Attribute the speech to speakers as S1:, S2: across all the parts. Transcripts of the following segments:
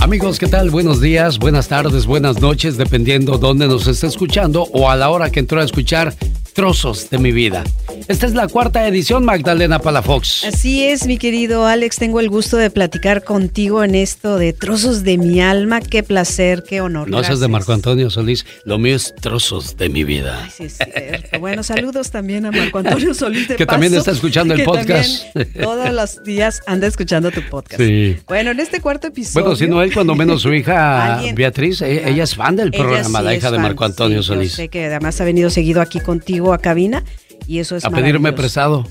S1: Amigos, ¿qué tal? Buenos días, buenas tardes, buenas noches, dependiendo dónde nos esté escuchando o a la hora que entró a escuchar trozos de mi vida. Esta es la cuarta edición, Magdalena Palafox.
S2: Así es, mi querido Alex. Tengo el gusto de platicar contigo en esto de trozos de mi alma. Qué placer, qué honor.
S1: No seas de Marco Antonio Solís. Lo mío es trozos de mi vida.
S2: Ay, sí, es cierto. Bueno, saludos también a Marco Antonio Solís. De
S1: que también está escuchando el podcast.
S2: Todos los días anda escuchando tu podcast. Sí. Bueno, en este cuarto episodio.
S1: Bueno, si no él, cuando menos su hija Beatriz, e-, ella, es fan del programa, la hija de Marco Antonio Solís. Yo
S2: sé que además ha venido seguido aquí contigo a cabina y eso es
S1: A pedirme prestado.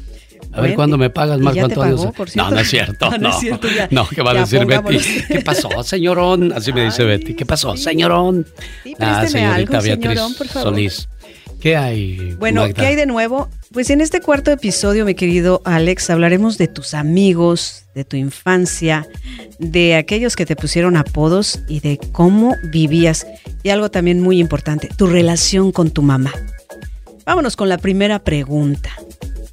S1: A ver cuándo me pagas, Marco Antonio. no, no es cierto. No, no, ¿qué va a decir Betty? ¿Qué pasó, señorón? Así me dice Betty. ¿Qué pasó, señorón?
S2: ah, señorita Beatriz
S1: Solís. ¿Qué hay?
S2: Bueno, ¿qué hay de nuevo? Pues en este cuarto episodio, mi querido Alex, hablaremos de tus amigos, de tu infancia, de aquellos que te pusieron apodos y de cómo vivías. Y algo también muy importante, tu relación con tu mamá. Vámonos con la primera pregunta.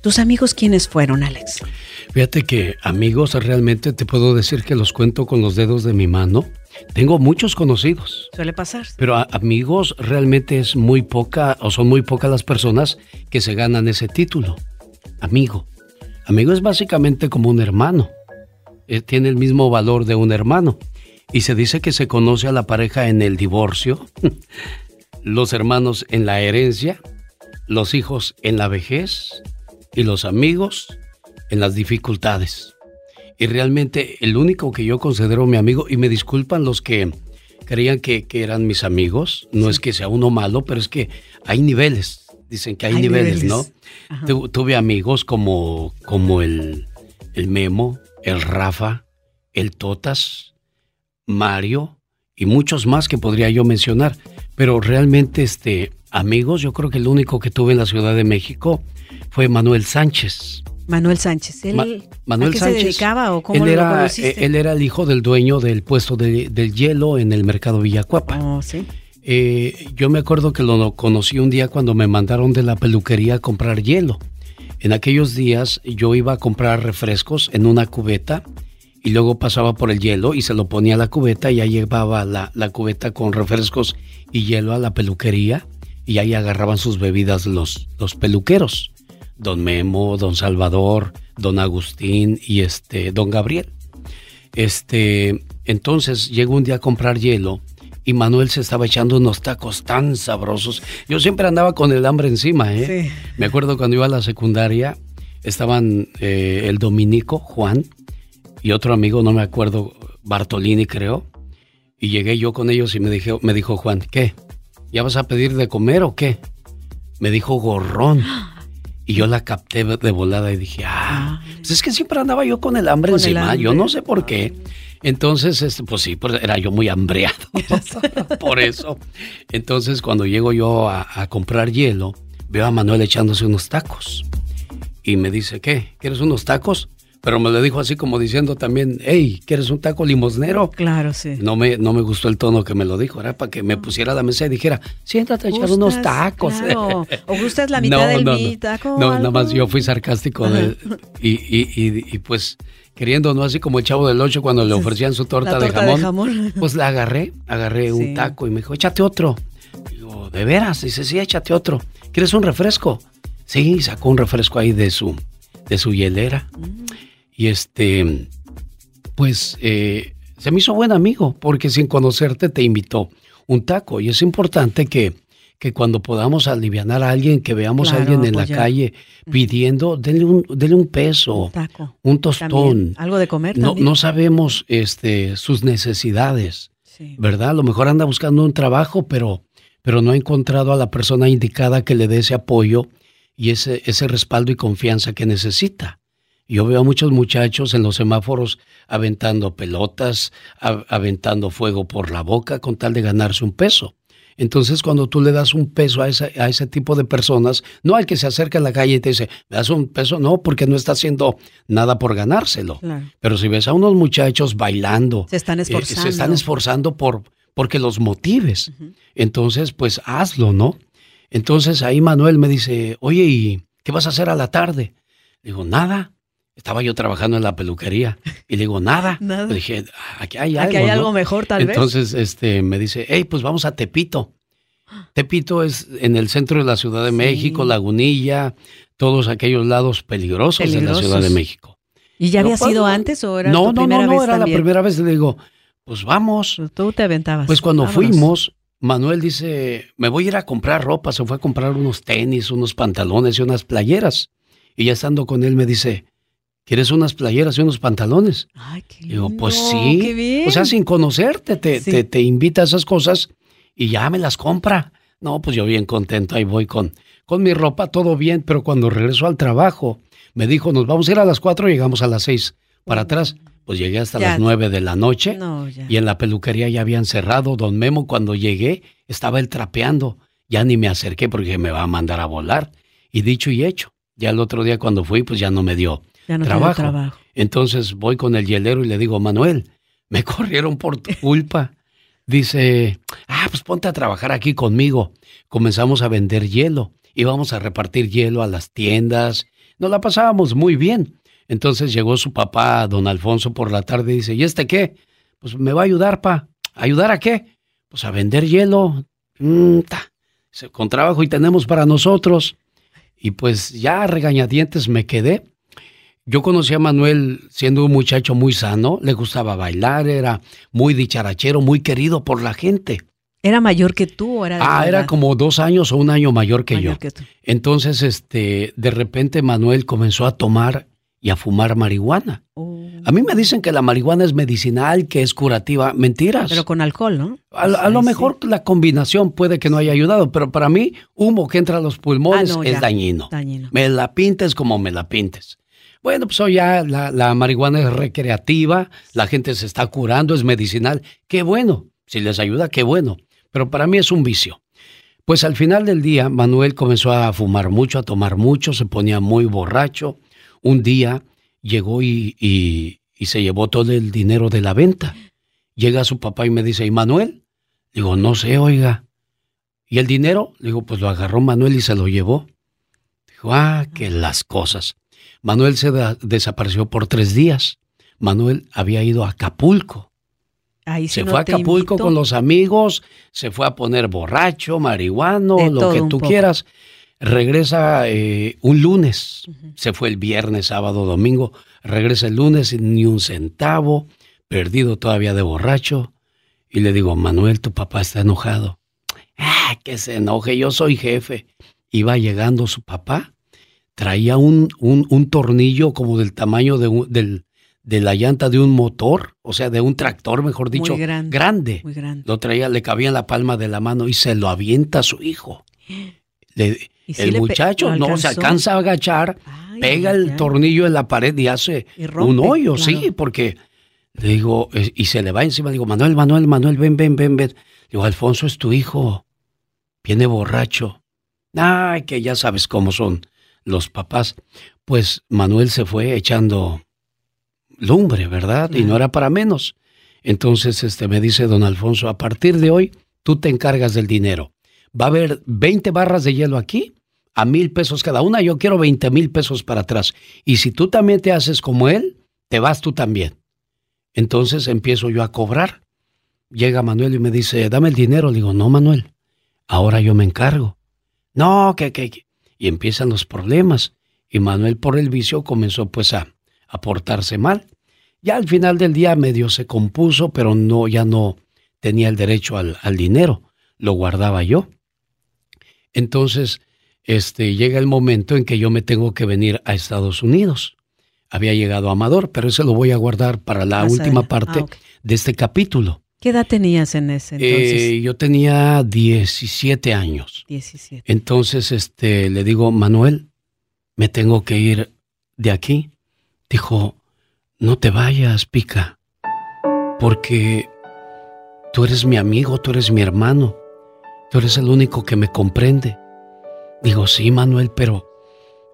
S2: ¿Tus amigos quiénes fueron, Alex?
S1: Fíjate que amigos realmente te puedo decir que los cuento con los dedos de mi mano. Tengo muchos conocidos.
S2: Suele pasar.
S1: Pero amigos realmente es muy poca o son muy pocas las personas que se ganan ese título. Amigo. Amigo es básicamente como un hermano. Eh, tiene el mismo valor de un hermano. Y se dice que se conoce a la pareja en el divorcio, los hermanos en la herencia los hijos en la vejez y los amigos en las dificultades. Y realmente el único que yo considero mi amigo, y me disculpan los que creían que, eran mis amigos, no es que sea uno malo, pero es que hay niveles, dicen que hay, niveles, ¿no? tuve amigos como, como el, el Memo, el Rafa, el Totas, Mario y muchos más que podría yo mencionar, pero realmente este, amigos, yo creo que el único que tuve en la Ciudad de México fue Manuel Sánchez.
S2: Manuel Sánchez, él
S1: Manuel
S2: qué
S1: se
S2: dedicaba o cómo
S1: él
S2: era,
S1: lo
S2: conociste?
S1: Él era el hijo del dueño del puesto de, del hielo en el mercado Villacuapa.
S2: Oh, ¿sí?
S1: Eh, yo me acuerdo que lo conocí un día cuando me mandaron de la peluquería a comprar hielo. En aquellos días yo iba a comprar refrescos en una cubeta y luego pasaba por el hielo y se lo ponía a la cubeta y ya llevaba la, la cubeta con refrescos y hielo a la peluquería y ahí agarraban sus bebidas los, los peluqueros. Don Memo, don Salvador, don Agustín y este, don Gabriel. Este, entonces llegó un día a comprar hielo y Manuel se estaba echando unos tacos tan sabrosos. Yo siempre andaba con el hambre encima, ¿eh? Me acuerdo cuando iba a la secundaria, estaban eh, el Dominico, Juan, y otro amigo, no me acuerdo, Bartolini creo, y llegué yo con ellos y me dijo, me dijo Juan, ¿qué? ¿Ya vas a pedir de comer o qué? Me dijo gorrón. Y yo la capté de volada y dije, ah, pues es que siempre andaba yo con el hambre encima, yo no sé por qué. Entonces, este, pues sí, pues era yo muy hambreado, por eso. Entonces, cuando llego yo a, a, comprar hielo, veo a Manuel echándose unos tacos. Y me dice, ¿qué? ¿Quieres unos tacos? Pero me lo dijo así como diciendo también, hey, ¿quieres un taco limosnero?
S2: Claro, sí.
S1: No me, no me gustó el tono que me lo dijo, era para que me pusiera a la mesa y dijera, siéntate a echar unos tacos.
S2: Claro. ¿O gustas la mitad del mi taco?
S1: No, nada más yo fui sarcástico de, y, y, y, y, pues queriendo, ¿no? Así como el chavo del ocho cuando le ofrecían su torta,
S2: de,
S1: jamón,
S2: de, jamón,
S1: Pues la agarré, agarré un taco y me dijo, échate otro. Digo, ¿de veras? Dice, sí, échate otro. ¿Quieres un refresco? Sí, sacó un refresco ahí de su, de su hielera. Mm. Y este, pues eh, se me hizo buen amigo, porque sin conocerte te invitó un taco. Y es importante que, que cuando podamos aliviar a alguien, que veamos
S2: claro,
S1: a alguien en
S2: pues
S1: la calle pidiendo, denle un, denle un peso,
S2: un, taco,
S1: un tostón.
S2: También. Algo de comer.
S1: No, no sabemos este, sus necesidades,
S2: sí.
S1: ¿verdad? A lo mejor anda buscando un trabajo, pero, pero no ha encontrado a la persona indicada que le dé ese apoyo y ese, ese respaldo y confianza que necesita. Yo veo a muchos muchachos en los semáforos aventando pelotas, aventando fuego por la boca con tal de ganarse un peso. Entonces, cuando tú le das un peso a ese, a ese tipo de personas, no al que se acerca a la calle y te dice, ¿me das un peso? No, porque no está haciendo nada por ganárselo.
S2: Claro.
S1: Pero si ves a unos muchachos bailando,
S2: se están esforzando,
S1: eh, se están esforzando por porque los motives. Uh -huh. Entonces, pues hazlo, ¿no? Entonces ahí Manuel me dice, oye, ¿y qué vas a hacer a la tarde? Digo, nada, Estaba yo trabajando en la peluquería y le digo, nada.
S2: Nada.
S1: Le dije, aquí hay
S2: Aquí
S1: algo.
S2: hay
S1: ¿no?".
S2: algo mejor, tal vez.
S1: Entonces este, me dice, hey, pues vamos a Tepito. Tepito es en el centro de la Ciudad de
S2: Sí.
S1: México, Lagunilla, todos aquellos lados peligrosos, de la. Ciudad de México.
S2: ¿Y ya
S1: No,
S2: había
S1: pues,
S2: sido
S1: no.
S2: antes o era
S1: No,
S2: tu
S1: no,
S2: primera
S1: no, no,
S2: vez
S1: era
S2: también?
S1: la primera vez. Le digo, pues vamos.
S2: Tú te aventabas.
S1: Pues cuando
S2: Vámonos.
S1: fuimos, Manuel dice, me voy a ir a comprar ropa. Se fue a comprar unos tenis, unos pantalones y unas playeras. Y ya estando con él me dice, ¿quieres unas playeras y unos pantalones?
S2: Ay, qué
S1: Digo,
S2: lindo,
S1: pues sí.
S2: Qué bien.
S1: O sea, sin conocerte, te,
S2: Sí.
S1: te, te invita a esas cosas y ya me las compra. No, pues yo bien contento, ahí voy con, con mi ropa, todo bien, pero cuando regreso al trabajo, me dijo, nos vamos a ir a las cuatro, llegamos a las seis para atrás. Pues llegué hasta
S2: Ya.
S1: las nueve de la noche
S2: No,
S1: y en la peluquería ya habían cerrado. Don Memo, cuando llegué, estaba él trapeando. Ya ni me acerqué porque me va a mandar a volar. Y dicho y hecho, ya el otro día cuando fui, pues ya no me dio
S2: Ya no te dio
S1: trabajo.
S2: trabajo.
S1: Entonces voy con el hielero y le digo, Manuel, me corrieron por tu culpa. Dice, ah, pues ponte a trabajar aquí conmigo. Comenzamos a vender hielo. Íbamos a repartir hielo a las tiendas. Nos la pasábamos muy bien. Entonces llegó su papá, don Alfonso, por la tarde y dice, ¿y este qué? Pues me va a ayudar, pa. ¿Ayudar a qué? Pues a vender hielo. Mm, Con trabajo y tenemos para nosotros. Y pues ya regañadientes me quedé. Yo conocí a Manuel siendo un muchacho muy sano, le gustaba bailar, era muy dicharachero, muy querido por la gente.
S2: ¿Era mayor que tú o era
S1: Ah, era como dos años o un año mayor que
S2: Mayor
S1: yo.
S2: que tú.
S1: Entonces, este, de repente Manuel comenzó a tomar y a fumar marihuana.
S2: Oh.
S1: A mí me dicen que la marihuana es medicinal, que es curativa. Mentiras.
S2: Pero con alcohol, ¿no?
S1: a, a lo
S2: sí.
S1: mejor la combinación puede que no haya ayudado, pero para mí, humo que entra a los pulmones
S2: Ah, no,
S1: es
S2: ya.
S1: dañino.
S2: Dañino.
S1: Me la pintes como me la pintes. Bueno, pues hoy ya la, la marihuana es recreativa, la gente se está curando, es medicinal. Qué bueno, si les ayuda, qué bueno. Pero para mí es un vicio. Pues al final del día, Manuel comenzó a fumar mucho, a tomar mucho, se ponía muy borracho. Un día llegó y, y- y se llevó todo el dinero de la venta. Llega su papá y me dice, ¿y Manuel? Digo, no sé, oiga. ¿Y el dinero? Digo, pues lo agarró Manuel y se lo llevó. Dijo, ah, que las cosas. Manuel se da- desapareció por tres días. Manuel había ido a Acapulco.
S2: Ahí
S1: se
S2: no
S1: fue a Acapulco
S2: invito.
S1: con los amigos, se fue a poner borracho, marihuano,
S2: De
S1: lo que tú
S2: poco.
S1: quieras. Regresa eh, un lunes. Se fue el viernes, sábado, domingo. Regresa el lunes sin ni un centavo, perdido todavía de borracho. Y le digo, Manuel, tu papá está enojado. Ah, que se enoje, yo soy jefe. Iba llegando su papá, traía un, un, un tornillo como del tamaño de, un- del, de la llanta de un motor, o sea, de un tractor, mejor dicho,
S2: Muy grande.
S1: grande.
S2: Muy grande.
S1: Lo traía, le cabía en la palma de la mano y se lo avienta a su hijo. Le-
S2: ¿Y sí
S1: el muchacho no se alcanza a agachar,
S2: Ay,
S1: pega el tornillo en la pared y hace
S2: Y rompe,
S1: un hoyo,
S2: claro.
S1: sí, porque le digo, y se le va encima, le digo, Manuel, Manuel, Manuel, ven, ven, ven, ven. Le digo, Alfonso es tu hijo, viene borracho. Ay, que ya sabes cómo son los papás. Pues Manuel se fue echando lumbre, ¿verdad? Y no era para menos. Entonces, este, me dice don Alfonso, a partir de hoy, tú te encargas del dinero. Va a haber 20 barras de hielo aquí, a mil pesos cada una. Yo quiero 20 mil pesos para atrás. Y si tú también te haces como él, te vas tú también. Entonces empiezo yo a cobrar. Llega Manuel y me dice, dame el dinero. Le digo, no, Manuel, ahora yo me encargo. No, que, que, que. Y empiezan los problemas. Y Manuel por el vicio comenzó pues a, a portarse mal. Ya al final del día medio se compuso, pero no, ya no tenía el derecho al, al dinero. Lo guardaba yo. Entonces, este, llega el momento en que yo me tengo que venir a Estados Unidos. Había llegado Amador, pero eso lo voy a guardar para la última parte
S2: Ah,
S1: de este capítulo.
S2: ¿Qué edad tenías en ese entonces?
S1: Eh, yo tenía 17 años.
S2: 17.
S1: Entonces, este, le digo, Manuel, me tengo que ir de aquí. Dijo, no te vayas, Pica, porque tú eres mi amigo, tú eres mi hermano, tú eres el único que me comprende. Digo, sí, Manuel, pero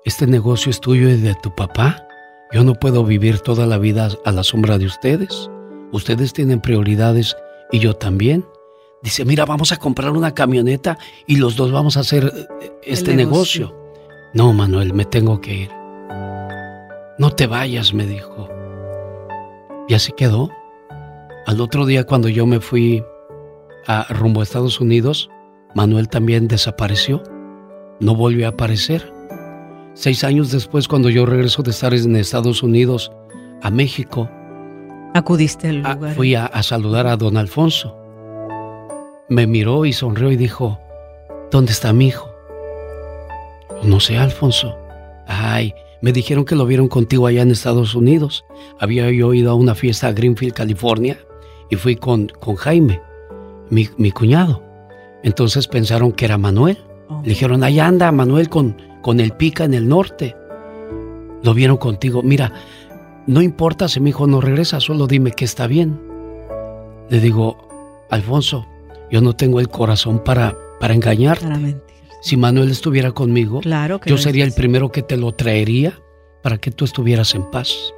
S1: este negocio es tuyo y de tu papá. Yo no puedo vivir toda la vida a la sombra de ustedes. Ustedes tienen prioridades y yo también. Dice, mira, vamos a comprar una camioneta y los dos vamos a hacer eh, este
S2: negocio.
S1: negocio. No, Manuel, me tengo que ir. no te vayas, me dijo. Y así quedó. Al otro día cuando yo me fui a rumbo a Estados Unidos, Manuel también desapareció. No volvió a aparecer. Seis años después, cuando yo regreso de estar en Estados Unidos a México,
S2: acudiste al
S1: lugar. fui a, saludar a don Alfonso. Me miró y sonrió y dijo, ¿dónde está mi hijo? No sé, Alfonso. Ay, me dijeron que lo vieron contigo allá en Estados Unidos. Había yo ido a una fiesta a Greenfield, California, y fui con, con Jaime, mi, mi cuñado. Entonces pensaron que era Manuel. Le oh. dijeron, allá anda Manuel con, con el pica en el norte. Lo vieron contigo. Mira, no importa si mi hijo no regresa, solo dime que está bien. Le digo, Alfonso, yo no tengo el corazón para, para engañarte. si Manuel estuviera conmigo, claro yo sería el primero que te lo traería para que tú estuvieras en paz.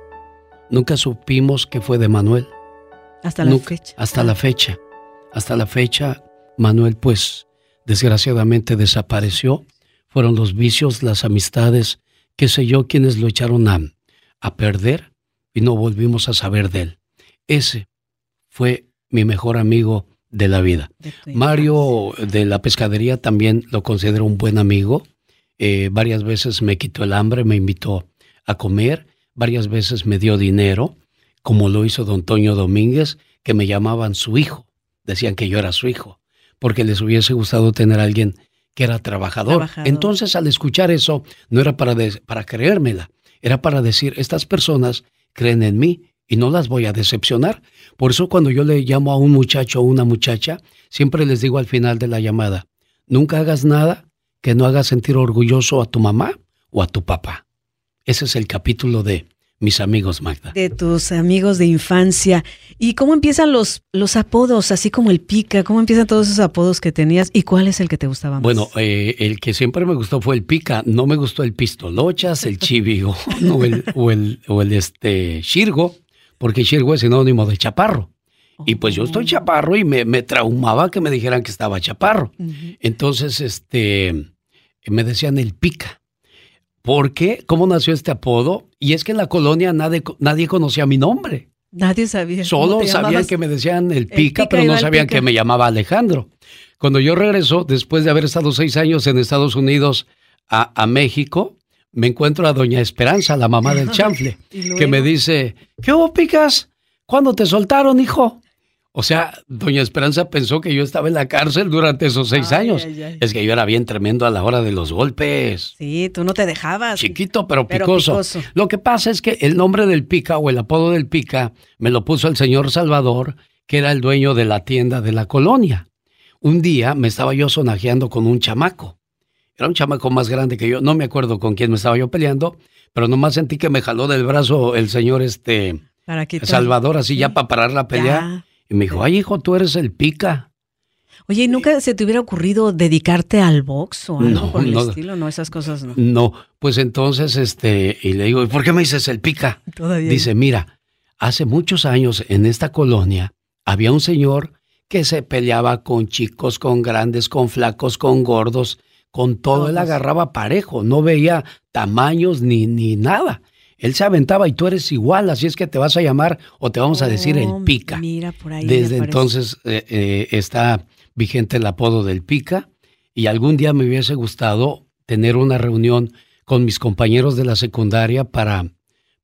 S1: Nunca supimos que fue de Manuel.
S2: Hasta la fecha.
S1: Hasta la fecha. Hasta la fecha, Manuel, pues, desgraciadamente desapareció. Fueron los vicios, las amistades, qué sé yo, quienes lo echaron a, a perder y no volvimos a saber de él. Ese fue mi mejor amigo de la vida. Mario de la pescadería también lo considero un buen amigo. Eh, varias veces me quitó el hambre, me invitó a comer, varias veces me dio dinero, como lo hizo don Toño Domínguez, que me llamaban su hijo. Decían que yo era su hijo, porque les hubiese gustado tener a alguien que era trabajador. Entonces, al escuchar eso, no era para, para creérmela, era para decir, estas personas creen en mí y no las voy a decepcionar. Por eso cuando yo le llamo a un muchacho o una muchacha, siempre les digo al final de la llamada, nunca hagas nada que no haga sentir orgulloso a tu mamá o a tu papá. Ese es el capítulo de mis amigos, Magda.
S2: De tus amigos de infancia. ¿Y cómo empiezan los, los apodos, así como el pica? ¿Cómo empiezan todos esos apodos que tenías? ¿Y cuál es el que te gustaba más?
S1: Bueno, eh, el que siempre me gustó fue el pica. No me gustó el pistolochas, el chivigo o el, o el, o el este, shirgo, porque shirgo es sinónimo de chaparro. Y pues yo estoy oh. chaparro y me, me, traumaba que me dijeran que estaba chaparro. Entonces, este, me decían el pica. ¿Por qué? ¿Cómo nació este apodo? Y es que en la colonia nadie, nadie conocía mi nombre.
S2: Nadie sabía.
S1: Solo sabían que me decían el pica, pero no sabían que me llamaba Alejandro. Cuando yo regreso, después de haber estado seis años en Estados Unidos a, México, me encuentro a doña Esperanza, la mamá del chanfle, que me dice, ¿qué hubo, picas? ¿Cuándo te soltaron, hijo? O sea, doña Esperanza pensó que yo estaba en la cárcel durante esos seis años. Es que yo era bien tremendo a la hora de los golpes.
S2: Sí, tú no te dejabas.
S1: Chiquito, pero, picoso. Lo que pasa es que el nombre del pica o el apodo del pica me lo puso el señor Salvador, que era el dueño de la tienda de la colonia. Un día me estaba yo sonajeando con un chamaco. Era un chamaco más grande que yo. No me acuerdo con quién me estaba yo peleando, pero nomás sentí que me jaló del brazo el señor este Salvador, así ya para parar la pelea. Y me dijo, ay hijo, tú eres el pica.
S2: Oye, ¿y nunca se te hubiera ocurrido dedicarte al box o algo por el estilo? No, esas cosas no.
S1: No, pues entonces, este, y le digo, ¿por qué me dices el pica? Todavía. Dice, mira, hace muchos años en esta colonia había un señor que se peleaba con chicos, con grandes, con flacos, con gordos, con todo. Él agarraba parejo, no veía tamaños ni, ni nada. Él se aventaba y tú eres igual, así es que te vas a llamar o te vamos a decir el oh, pica.
S2: Mira, por ahí.
S1: Desde entonces eh, eh, está vigente el apodo del pica y algún día me hubiese gustado tener una reunión con mis compañeros de la secundaria para,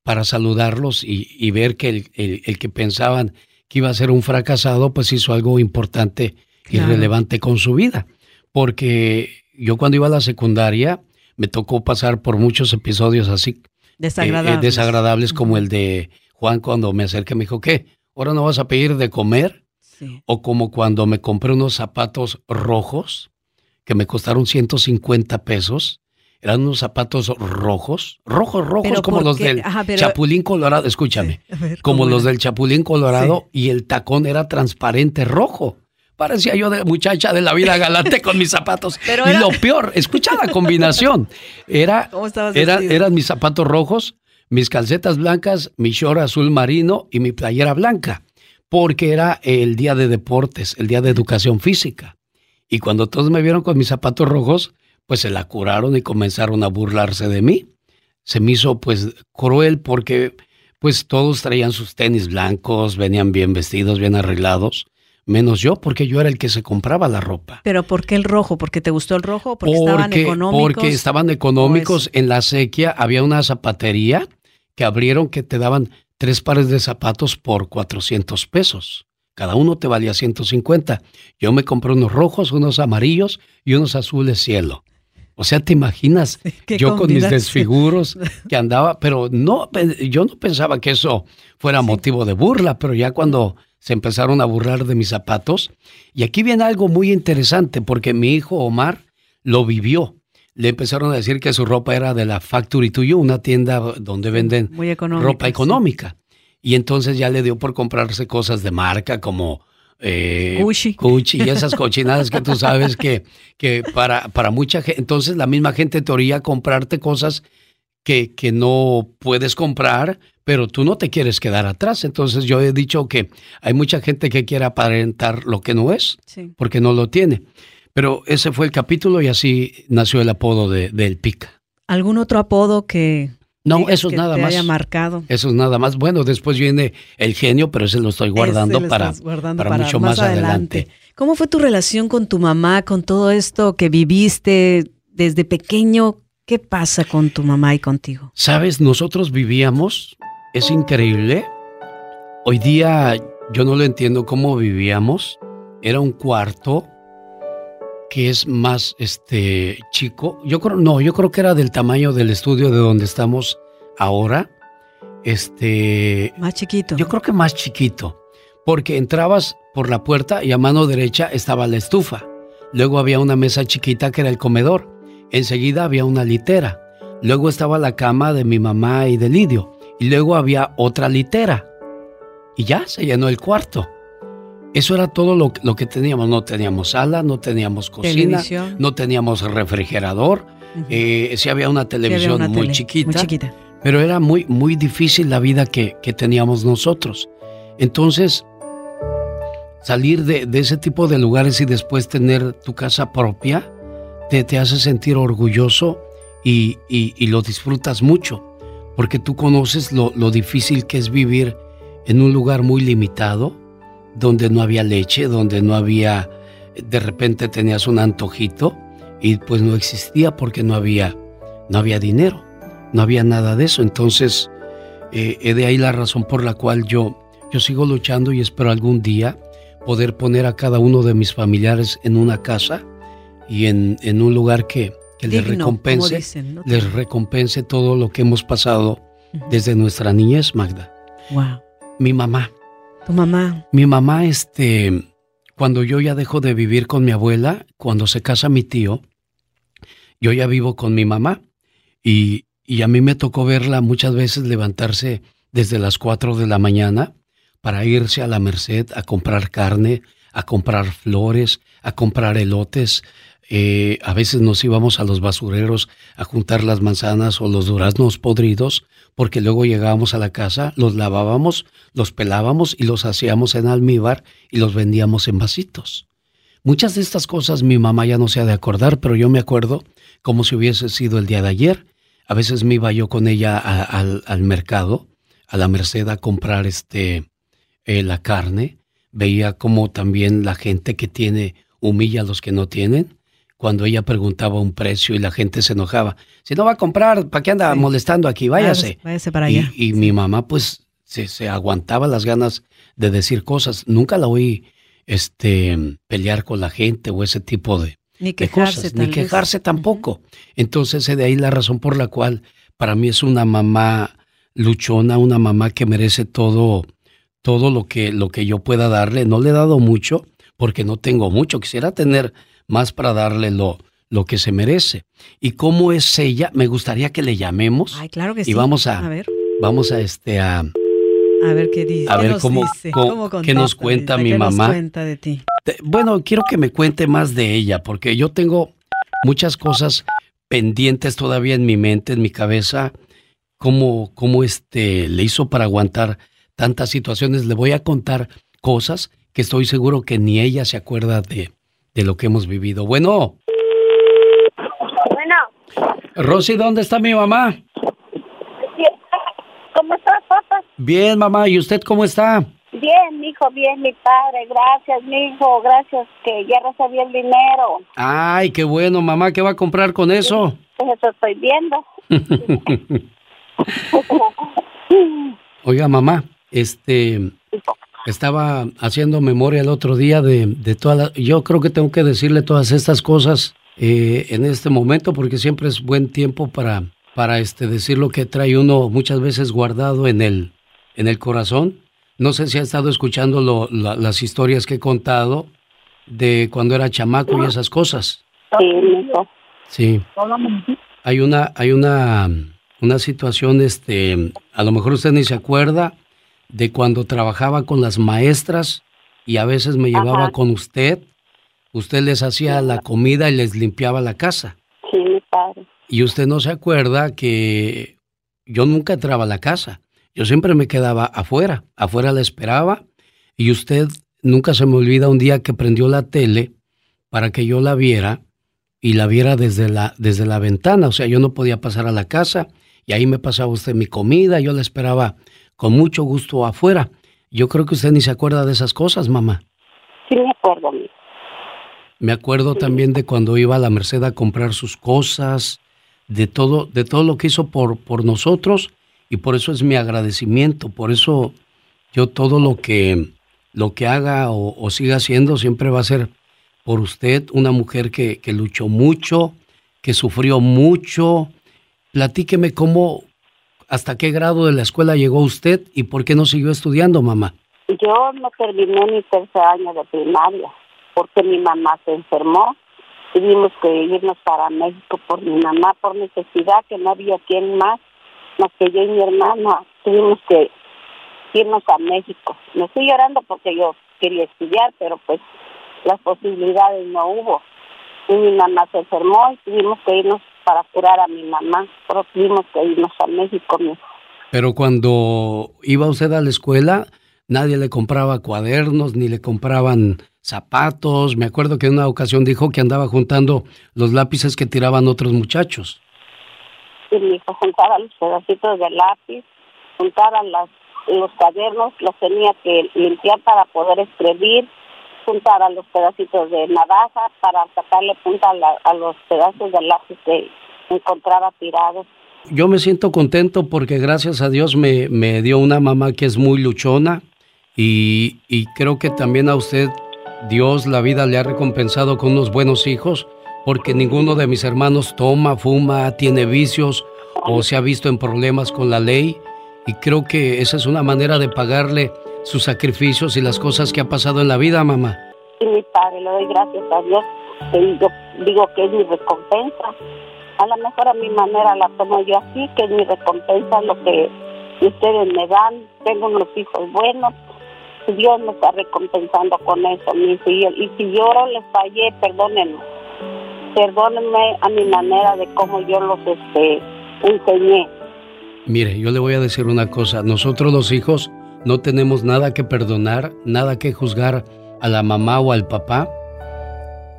S1: para saludarlos y, ver que el, que pensaban que iba a ser un fracasado, pues hizo algo importante y relevante con su vida. Porque yo cuando iba a la secundaria me tocó pasar por muchos episodios así
S2: Desagradables.
S1: Eh, desagradables como el de Juan cuando me acerqué me dijo, ¿qué? ¿Ahora no vas a pedir de comer? O como cuando me compré unos zapatos rojos que me costaron 150 pesos. Eran unos zapatos rojos, rojos, rojos, como los del Chapulín Colorado. Escúchame, como los del Chapulín Colorado y el tacón era transparente rojo. Parecía yo de muchacha de la vida galante con mis zapatos. y lo peor, escucha la combinación. Era, eran mis zapatos rojos, mis calcetas blancas, mi short azul marino y mi playera blanca. Porque era el día de deportes, el día de educación física. Y cuando todos me vieron con mis zapatos rojos, pues se la curaron y comenzaron a burlarse de mí. se me hizo pues cruel porque pues todos traían sus tenis blancos, venían bien vestidos, bien arreglados, menos yo, porque yo era el que se compraba la ropa.
S2: ¿Pero por qué el rojo? ¿Porque te gustó el rojo? ¿Porque, estaban económicos?
S1: Porque estaban económicos. En la sequía había una zapatería que abrieron que te daban tres pares de zapatos por 400 pesos. Cada uno te valía 150. Yo me compré unos rojos, unos amarillos y unos azules cielo. O sea, ¿te imaginas? yo con mis desfiguros que andaba, pero no, yo no pensaba que eso fuera motivo de burla, pero ya cuando se empezaron a burlar de mis zapatos, y aquí viene algo muy interesante, porque mi hijo Omar lo vivió. Le empezaron a decir que su ropa era de la Factory Tuyo, una tienda donde venden ropa económica. Y entonces ya le dio por comprarse cosas de marca como eh, Gucci. y esas cochinadas que tú sabes que, que para, para mucha gente, entonces la misma gente te oría comprarte cosas que, que no puedes comprar, pero tú no te quieres quedar atrás. Entonces yo he dicho que hay mucha gente que quiere aparentar lo que no es, porque no lo tiene. Pero ese fue el capítulo y así nació el apodo de, del Pica.
S2: ¿Algún otro apodo que,
S1: no, eso es nada
S2: te
S1: más.
S2: Haya marcado.
S1: Eso es nada más. Bueno, después viene el genio, pero ese lo estoy guardando, para, para, mucho más, adelante.
S2: ¿Cómo fue tu relación con tu mamá, con todo esto que viviste desde pequeño? ¿Qué pasa con tu mamá y contigo?
S1: Sabes, nosotros vivíamos, es increíble. Hoy día yo no lo entiendo cómo vivíamos. Era un cuarto que es más este chico. Yo creo, no, yo creo que era del tamaño del estudio de donde estamos ahora. Este.
S2: Más chiquito.
S1: Yo creo que más chiquito. Porque entrabas por la puerta y a mano derecha estaba la estufa. Luego había una mesa chiquita que era el comedor. Enseguida había una litera. Luego estaba la cama de mi mamá y de Lidio. Y luego había otra litera. Y ya se llenó el cuarto. Eso era todo lo, que teníamos. No teníamos sala, no teníamos cocina, no teníamos refrigerador. Eh, sí había una televisión muy, chiquita, Pero era muy, muy difícil la vida que, teníamos nosotros. Entonces, salir de, ese tipo de lugares y después tener tu casa propia, te, hace sentir orgulloso y, lo disfrutas mucho. Porque tú conoces lo, lo difícil que es vivir en un lugar muy limitado donde no había leche, donde no había, de repente tenías un antojito y pues no existía porque no había, no había dinero, no había nada de eso. Entonces, eh, de ahí la razón por la cual yo, yo sigo luchando y espero algún día poder poner a cada uno de mis familiares en una casa y en, en un lugar que, les recompense, les recompense todo lo que hemos pasado desde nuestra niñez, Magda.
S2: Wow.
S1: Mi mamá,
S2: tu mamá.
S1: Mi mamá, este, cuando yo ya dejo de vivir con mi abuela, cuando se casa mi tío, yo ya vivo con mi mamá y, y a mí me tocó verla muchas veces levantarse desde las 4 de la mañana para irse a la Merced a comprar carne, a comprar flores, a comprar elotes. Eh, a veces nos íbamos a los basureros a juntar las manzanas o los duraznos podridos porque luego llegábamos a la casa, los lavábamos, los pelábamos y los hacíamos en almíbar y los vendíamos en vasitos. Muchas de estas cosas mi mamá ya no se ha de acordar, pero yo me acuerdo como si hubiese sido el día de ayer. A veces me iba yo con ella al, mercado, a la Merced, a comprar este, eh, la carne. Veía como también la gente que tiene humilla a los que no tienen cuando ella preguntaba un precio y la gente se enojaba. Si no va a comprar, ¿para qué anda molestando aquí? Váyase.
S2: Váyase para allá.
S1: Y, mi mamá pues se, se, aguantaba las ganas de decir cosas. Nunca la oí este, pelear con la gente o ese tipo de,
S2: ni quejarse,
S1: cosas. Ni quejarse tampoco. Entonces de ahí la razón por la cual para mí es una mamá luchona, una mamá que merece todo, todo lo que, lo que yo pueda darle. No le he dado mucho porque no tengo mucho. Quisiera tener más para darle lo, lo que se merece. ¿Y cómo es ella? Me gustaría que le llamemos.
S2: Ay, claro que sí.
S1: Y vamos a, ver. Vamos a este a,
S2: a ver qué dice.
S1: A ver cómo, qué nos cuenta mi mamá.
S2: Nos cuenta de ti?
S1: Bueno, quiero que me cuente más de ella, porque yo tengo muchas cosas pendientes todavía en mi mente, en mi cabeza. Cómo, cómo este le hizo para aguantar tantas situaciones. Le voy a contar cosas que estoy seguro que ni ella se acuerda de, de lo que hemos vivido. Bueno.
S3: Bueno.
S1: Rosy, ¿dónde está mi mamá? Bien, mamá, ¿y usted cómo está?
S3: Bien, hijo, bien, mi padre, gracias, mi hijo, gracias que ya recibí el dinero.
S1: Ay, qué bueno, mamá, ¿qué va a comprar con eso?
S3: Pues eso estoy viendo.
S1: Oiga, mamá, este, estaba haciendo memoria el otro día de, de todas Yo creo que tengo que decirle todas estas cosas eh, en este momento porque siempre es buen tiempo para, para este, decir lo que trae uno muchas veces guardado en el, en el corazón. No sé si ha estado escuchando las historias que he contado de cuando era chamaco y esas cosas. Sí. Hay una, hay una, una situación, este, a lo mejor usted ni se acuerda, de cuando trabajaba con las maestras y a veces me llevaba con usted. Usted les hacía la comida y les limpiaba la casa.
S3: Sí, mi padre.
S1: Y usted no se acuerda que yo nunca entraba a la casa. Yo siempre me quedaba afuera. Afuera la esperaba y usted nunca se me olvida un día que prendió la tele para que yo la viera y la viera desde la, desde la ventana. O sea, yo no podía pasar a la casa y ahí me pasaba usted mi comida. Yo la esperaba con mucho gusto afuera. Yo creo que usted ni se acuerda de esas cosas, mamá.
S3: Sí, me acuerdo.
S1: Me acuerdo también de cuando iba a la Merced a comprar sus cosas, de todo, de todo lo que hizo por, por nosotros y por eso es mi agradecimiento, por eso yo todo lo que, lo que haga o, siga haciendo siempre va a ser por usted, una mujer que, que luchó mucho, que sufrió mucho. Platíqueme cómo, ¿Hasta qué grado de la escuela llegó usted y por qué no siguió estudiando, mamá?
S3: Yo no terminé mi tercer año de primaria porque mi mamá se enfermó. Tuvimos que irnos para México por mi mamá, por necesidad, que no había quien más, más que yo y mi hermana. Tuvimos que irnos a México. Me estoy llorando porque yo quería estudiar, pero pues las posibilidades no hubo. Y mi mamá se enfermó y tuvimos que irnos para curar a mi mamá, pero tuvimos que irnos a México.
S1: Pero cuando iba usted a la escuela, nadie le compraba cuadernos, ni le compraban zapatos. Me acuerdo que en una ocasión dijo que andaba juntando los lápices que tiraban otros muchachos.
S3: Sí, mi hijo juntaba los pedacitos de lápiz, juntaba las, los cuadernos, los tenía que limpiar para poder escribir juntar a los pedacitos de navaja para sacarle punta a, los pedazos de lápiz que encontraba tirados.
S1: Yo me siento contento porque gracias a Dios me, me dio una mamá que es muy luchona y, y creo que también a usted Dios la vida le ha recompensado con unos buenos hijos porque ninguno de mis hermanos toma, fuma, tiene vicios o se ha visto en problemas con la ley y creo que esa es una manera de pagarle sus sacrificios y las cosas que ha pasado en la vida, mamá.
S3: Sí, mi padre, le doy gracias a Dios. Y yo digo que es mi recompensa. A lo mejor a mi manera la tomo yo así, que es mi recompensa lo que ustedes me dan. Tengo unos hijos buenos. Dios me está recompensando con eso, mi hijo. Y, si yo les fallé, perdónenme. Perdónenme a mi manera de cómo yo los este, enseñé.
S1: Mire, yo le voy a decir una cosa. Nosotros los hijos no tenemos nada que perdonar, nada que juzgar a la mamá o al papá.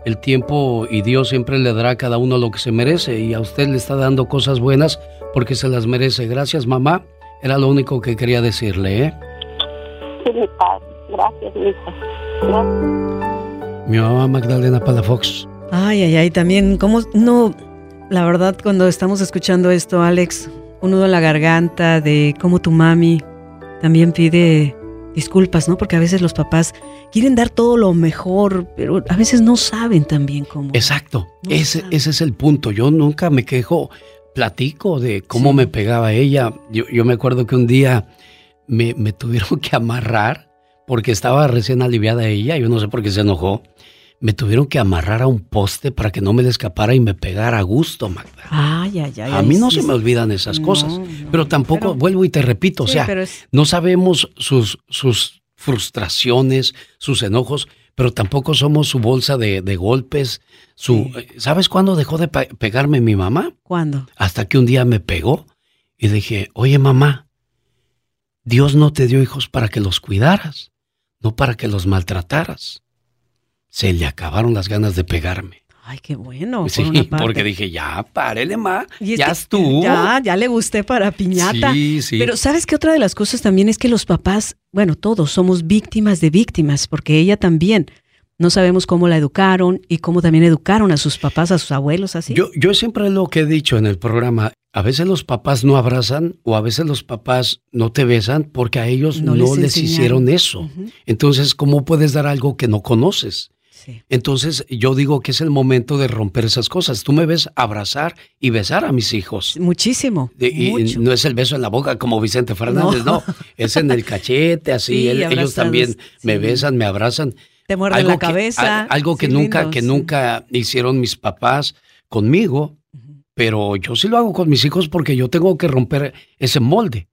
S1: El tiempo y Dios siempre le dará a cada uno lo que se merece y a usted le está dando cosas buenas porque se las merece. Gracias, mamá. Era lo único que quería decirle, ¿eh?
S3: Sí, mi padre. Gracias, mi Gracias.
S1: Mi mamá Magdalena Palafox.
S2: Ay, ay, ay, también, ¿cómo no? La verdad, cuando estamos escuchando esto, Alex, un nudo en la garganta de cómo tu mami también pide disculpas, ¿no? Porque a veces los papás quieren dar todo lo mejor, pero a veces no saben también cómo.
S1: Exacto, ese, ese, es el punto. Yo nunca me quejo, platico de cómo me pegaba ella. Yo, yo, me acuerdo que un día me, me tuvieron que amarrar porque estaba recién aliviada ella, yo no sé por qué se enojó me tuvieron que amarrar a un poste para que no me le escapara y me pegara a gusto, Magda.
S2: Ay, ay, ay.
S1: A mí no se me olvidan esas cosas, pero tampoco, vuelvo y te repito, o sea, no sabemos sus, sus frustraciones, sus enojos, pero tampoco somos su bolsa de, golpes. Su, ¿Sabes cuándo dejó de pegarme mi mamá?
S2: ¿Cuándo?
S1: Hasta que un día me pegó y dije, oye mamá, Dios no te dio hijos para que los cuidaras, no para que los maltrataras se le acabaron las ganas de pegarme.
S2: Ay, qué bueno.
S1: Sí, porque dije, ya, párele, ma, ya
S2: estuvo. Ya, ya le gusté para piñata. Sí, sí. Pero ¿sabes qué otra de las cosas también es que los papás, bueno, todos somos víctimas de víctimas, porque ella también. No sabemos cómo la educaron y cómo también educaron a sus papás, a sus abuelos, así.
S1: Yo, yo siempre lo que he dicho en el programa, a veces los papás no abrazan o a veces los papás no te besan porque a ellos no, les, hicieron eso. Entonces, ¿cómo puedes dar algo que no conoces? Entonces yo digo que es el momento de romper esas cosas. Tú me ves abrazar y besar a mis hijos.
S2: Muchísimo.
S1: y no es el beso en la boca como Vicente Fernández, no. Es en el cachete, así. ellos también me besan, me abrazan.
S2: Te muerden la cabeza.
S1: algo que nunca, que nunca hicieron mis papás conmigo, pero yo sí lo hago con mis hijos porque yo tengo que romper ese molde.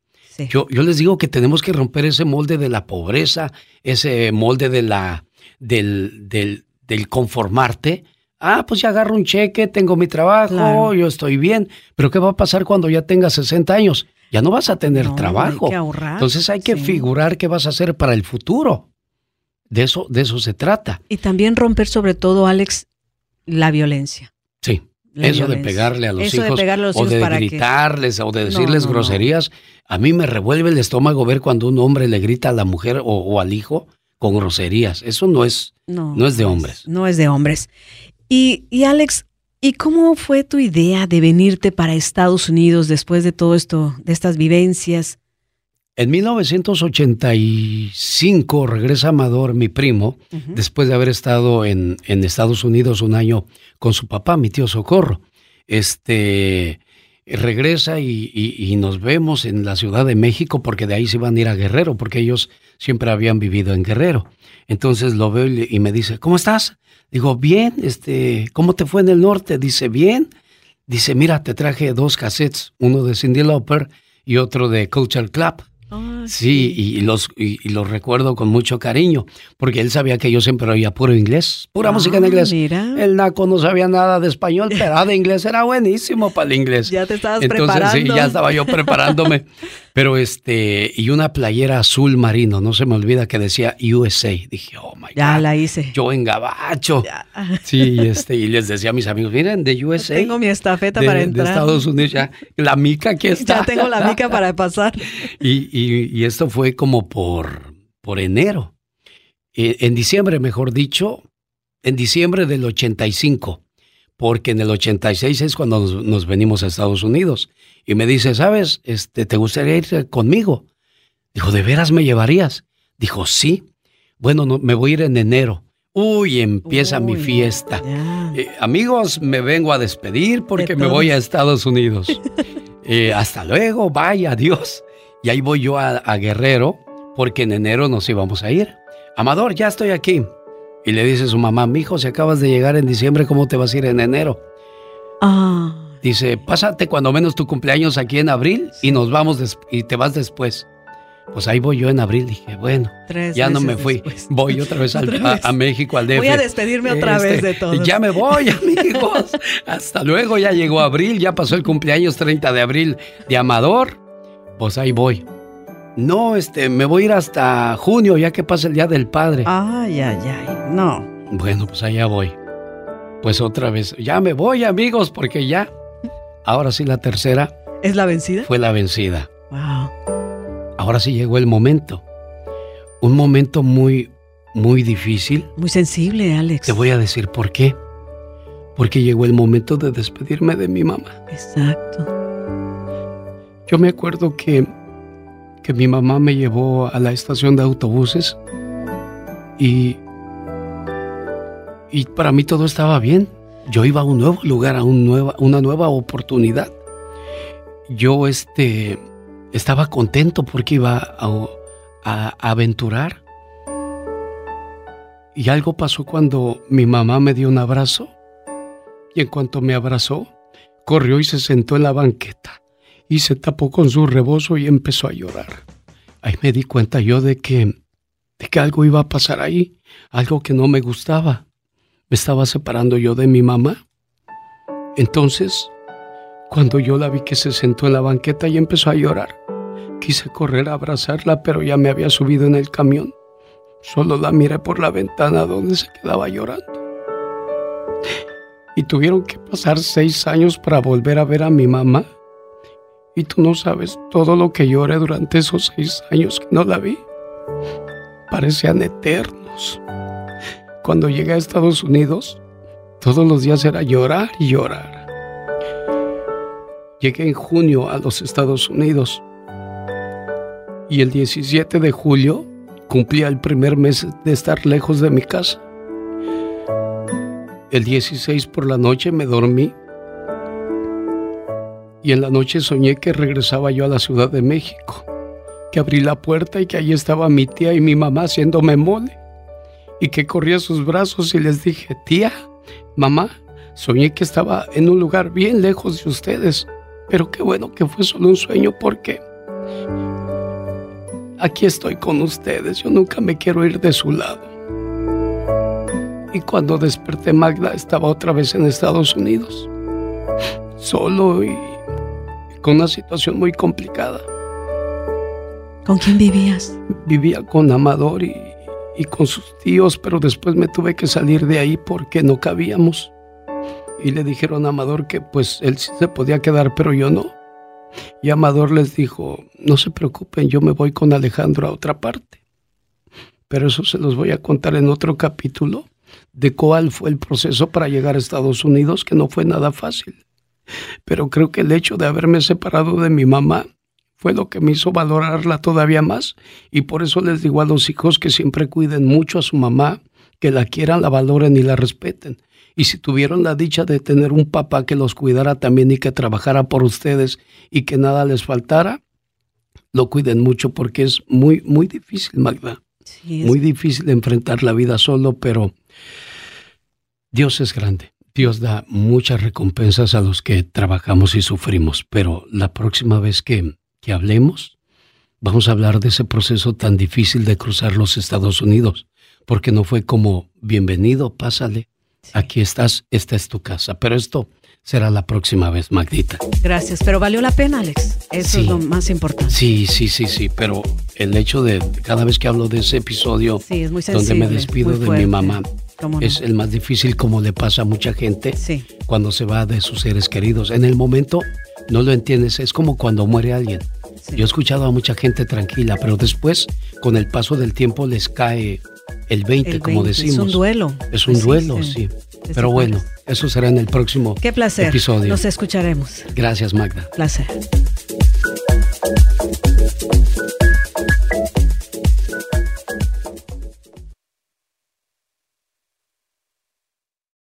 S1: Yo, yo les digo que tenemos que romper ese molde de la pobreza, ese molde de la del, del, del conformarte. Ah, pues ya agarro un cheque, tengo mi trabajo, yo estoy bien. Pero ¿qué va a pasar cuando ya tengas 60 años? Ya no vas a tener trabajo.
S2: Hay que ahorrar,
S1: Entonces hay que figurar qué vas a hacer para el futuro. De eso, de eso se trata.
S2: Y también romper sobre todo, Alex, la violencia.
S1: Sí. eso de pegarle a los hijos, o de gritarles o de decirles groserías, a mí me revuelve el estómago ver cuando un hombre le grita a la mujer o al hijo con groserías. Eso no es, no, es de hombres.
S2: No es de hombres. Y, y Alex, ¿y cómo fue tu idea de venirte para Estados Unidos después de todo esto, de estas vivencias?
S1: En 1985 regresa Amador, mi primo, después de haber estado en, en, Estados Unidos un año con su papá, mi tío Socorro. Este, regresa y, nos vemos en la Ciudad de México porque de ahí se iban a ir a Guerrero, porque ellos siempre habían vivido en Guerrero. Entonces lo veo y, me dice, ¿cómo estás? Digo, bien, este, ¿cómo te fue en el norte? Dice, bien. Dice, mira, te traje dos cassettes, uno de Cindy Lauper y otro de Culture Club. Ah, sí, Y, los, y, los recuerdo con mucho cariño, porque él sabía que yo siempre oía puro inglés, pura música en ah, inglés. El Naco no sabía nada de español, pero de inglés era buenísimo para el inglés.
S2: Ya te estabas Entonces,
S1: Sí, ya estaba yo preparándome. pero este, y una playera azul marino, no se me olvida que decía USA. Dije, oh my God.
S2: Ya la hice.
S1: Yo en Gabacho. Sí, este, y les decía a mis amigos, miren, de USA.
S2: Tengo mi estafeta para entrar.
S1: De Estados Unidos, ya. La mica aquí está.
S2: Ya tengo la mica para pasar.
S1: y y, esto fue como por, por enero. E, en diciembre, mejor dicho, en diciembre del 85, porque en el 86 es cuando nos, venimos a Estados Unidos. Y me dice, ¿sabes? Este, ¿Te gustaría ir conmigo? Dijo, ¿de veras me llevarías? Dijo, sí. Bueno, no, me voy a ir en enero. Uy, empieza mi fiesta. Eh, amigos, me vengo a despedir porque me voy a Estados Unidos. Eh, hasta luego, vaya, adiós. Y ahí voy yo a, Guerrero porque en enero nos íbamos a ir. Amador, ya estoy aquí. Y le dice su mamá, mi hijo, si acabas de llegar en diciembre, ¿cómo te vas a ir en enero?
S2: Ah.
S1: Dice, pásate cuando menos tu cumpleaños aquí en abril y nos vamos y te vas después. Pues ahí voy yo en abril, dije, bueno, ya no me fui, voy otra vez, A, México, al DF.
S2: Voy a despedirme otra vez de este, todo.
S1: Ya me voy, amigos. Hasta luego, ya llegó abril, ya pasó el cumpleaños 30 de abril de Amador pues ahí voy. No, este, me voy a ir hasta junio, ya que pasa el Día del Padre.
S2: Ay, ay, ay, no.
S1: Bueno, pues allá voy. Pues otra vez, ya me voy, amigos, porque ya. Ahora sí, la tercera.
S2: ¿Es la vencida?
S1: Fue la vencida.
S2: Wow.
S1: Ahora sí llegó el momento. Un momento muy, muy difícil.
S2: Muy sensible, Alex.
S1: Te voy a decir por qué. Porque llegó el momento de despedirme de mi mamá.
S2: Exacto.
S1: Yo me acuerdo que, que mi mamá me llevó a la estación de autobuses y, y para mí todo estaba bien. Yo iba a un nuevo lugar, a un nueva, una nueva oportunidad. Yo este, estaba contento porque iba a, a aventurar. Y algo pasó cuando mi mamá me dio un abrazo. Y en cuanto me abrazó, corrió y se sentó en la banqueta y se tapó con su rebozo y empezó a llorar. Ahí me di cuenta yo de que, de que algo iba a pasar ahí, algo que no me gustaba. Me estaba separando yo de mi mamá. Entonces, cuando yo la vi que se sentó en la banqueta y empezó a llorar, quise correr a abrazarla, pero ya me había subido en el camión. Solo la miré por la ventana donde se quedaba llorando. Y tuvieron que pasar seis años para volver a ver a mi mamá. Y tú no sabes todo lo que lloré durante esos seis años que no la vi. Parecían eternos. Cuando llegué a Estados Unidos, todos los días era llorar y llorar. Llegué en junio a los Estados Unidos y el 17 de julio cumplía el primer mes de estar lejos de mi casa. El 16 por la noche me dormí y en la noche soñé que regresaba yo a la Ciudad de México, que abrí la puerta y que allí estaba mi tía y mi mamá haciéndome mole, y que corrí a sus brazos y les dije, tía, mamá, soñé que estaba en un lugar bien lejos de ustedes, pero qué bueno que fue solo un sueño porque aquí estoy con ustedes, yo nunca me quiero ir de su lado. Y cuando desperté Magda estaba otra vez en Estados Unidos, solo y con una situación muy complicada.
S2: ¿Con quién vivías?
S1: Vivía con Amador y, y con sus tíos, pero después me tuve que salir de ahí porque no cabíamos. Y le dijeron a Amador que pues él sí se podía quedar, pero yo no. Y Amador les dijo, no se preocupen, yo me voy con Alejandro a otra parte. Pero eso se los voy a contar en otro capítulo de cuál fue el proceso para llegar a Estados Unidos, que no fue nada fácil. Pero creo que el hecho de haberme separado de mi mamá fue lo que me hizo valorarla todavía más y por eso les digo a los hijos que siempre cuiden mucho a su mamá, que la quieran, la valoren y la respeten. Y si tuvieron la dicha de tener un papá que los cuidara también y que trabajara por ustedes y que nada les faltara, lo cuiden mucho porque es muy, muy difícil, Magda. Muy difícil enfrentar la vida solo, pero Dios es grande. Dios da muchas recompensas a los que trabajamos y sufrimos, pero la próxima vez que, que hablemos, vamos a hablar de ese proceso tan difícil de cruzar los Estados Unidos, porque no fue como, bienvenido, pásale, aquí estás, esta es tu casa, pero esto será la próxima vez, Magdita.
S2: Gracias, pero valió la pena, Alex. Eso es lo más importante.
S1: Sí, sí, sí, sí, pero el hecho de cada vez que hablo de ese episodio donde me despido de mi mamá, es el más difícil como le pasa a mucha gente cuando se va de sus seres queridos. En el momento no lo entiendes, es como cuando muere alguien. Yo he escuchado a mucha gente tranquila, pero después, con el paso del tiempo, les cae el 20, como decimos. Es
S2: un duelo.
S1: Es un pues duelo, sí. Pero bueno, eso será en el próximo
S2: Qué placer.
S1: episodio.
S2: Nos escucharemos.
S1: Gracias, Magda.
S2: Placer.